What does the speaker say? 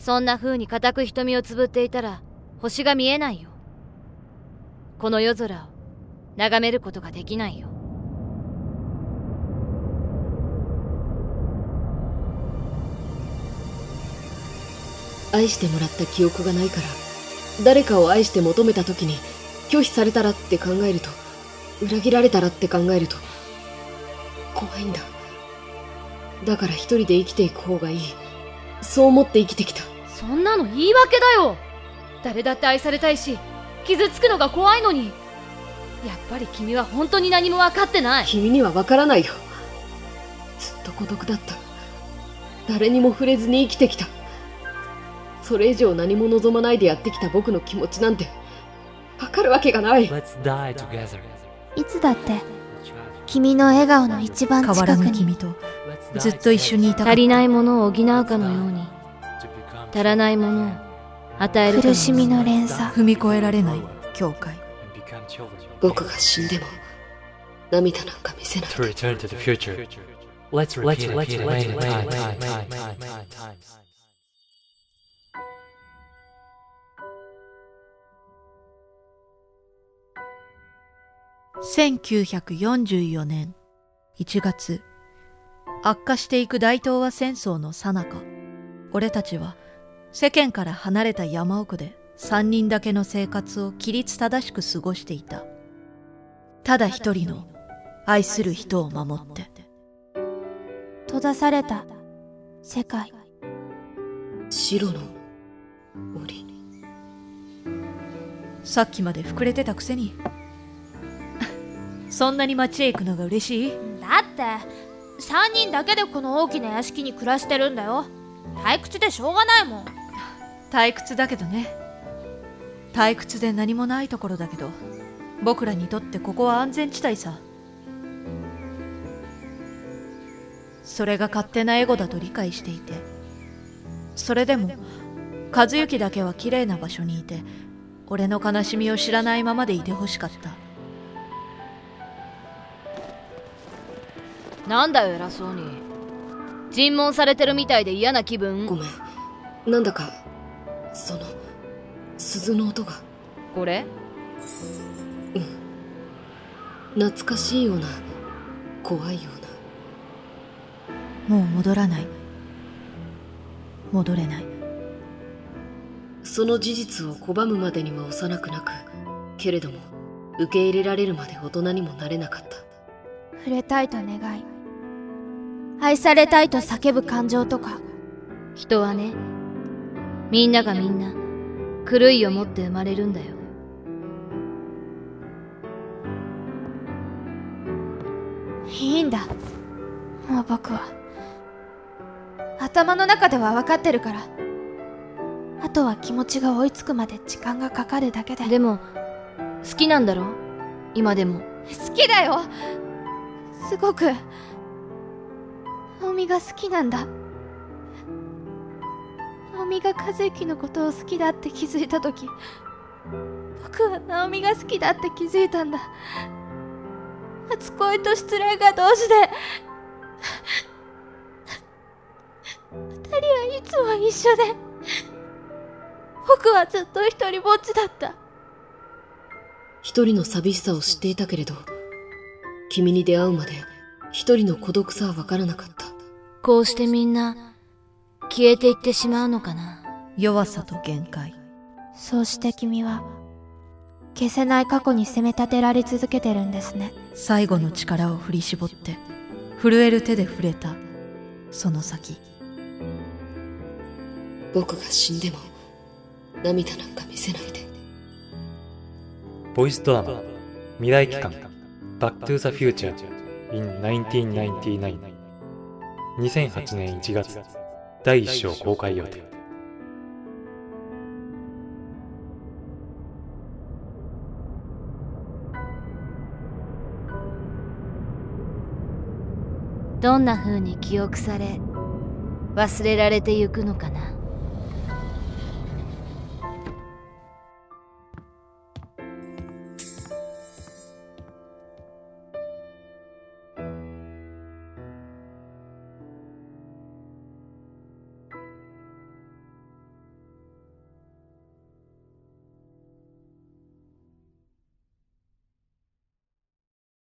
そんな風に固く瞳をつぶっていたら星が見えないよ。この夜空を眺めることができないよ。愛してもらった記憶がないから誰かを愛して求めた時に拒否されたらって考えると裏切られたらって考えると怖いんだ。だから一人で生きていく方がいい。そう思って生きてきた。そんなの言い訳だよ。誰だって愛されたいし傷つくのが怖いのに。やっぱり君は本当に何も分かってない。君には分からないよ。ずっと孤独だった。誰にも触れずに生きてきた。それ以上何も望まないでやってきた僕の気持ちなんて分かるわけがない。Let's die together. いつだって君の笑顔の一番変わ近くに。らぬ君とずっと一緒にいた足りないものを補うかのように。足らないものを与える苦しみの連鎖。踏み越えられない境界.僕が死んでも涙なんか見せない。To return to the future. Let's repeat, repeat, let's time, 1944年1月悪化していく大東亜戦争の最中俺たちは世間から離れた山奥で3人だけの生活を規律正しく過ごしていた。ただ一人の愛する人を守って。閉ざされた。世界。白の檻。さっきまで膨れてたくせにそんなに街へ行くのが嬉しい？だって3人だけでこの大きな屋敷に暮らしてるんだよ。退屈でしょうがないもん。退屈だけどね。退屈で何もないところだけど僕らにとってここは安全地帯さ。それが勝手なエゴだと理解していてそれでも和幸だけは綺麗な場所にいて俺の悲しみを知らないままでいてほしかったなんだよ偉そうに。尋問されてるみたいで嫌な気分。ごめん。なんだかその鈴の音が。これ？懐かしいような怖いような。もう戻らない。戻れない。その事実を拒むまでには幼くなくけれども受け入れられるまで大人にもなれなかった。触れたいと願い愛されたいと叫ぶ感情とか。人はねみんながみんな狂いを持って生まれるんだよ。いいんだ。もう僕は。頭の中では分かってるから。あとは気持ちが追いつくまで時間がかかるだけで。でも好きなんだろ？今でも。好きだよ。すごくナオミが好きなんだ。ナオミが和之のことを好きだって気づいた時僕はナオミが好きだって気づいたんだ。初恋と失恋が同時で二人はいつも一緒で僕はずっと一人ぼっちだった。一人の寂しさを知っていたけれど君に出会うまで一人の孤独さは分からなかった。こうしてみんな消えていってしまうのかな？弱さと限界。そうして君は消せない過去に責め立てられ続けてるんですね。最後の力を振り絞って震える手で触れたその先。僕が死んでも涙なんか見せないで。ボイスドラマ未来期間 Back to the Future in 1999 2008年1月第1章公開予定。どんな風に記憶され忘れられてゆくのかな。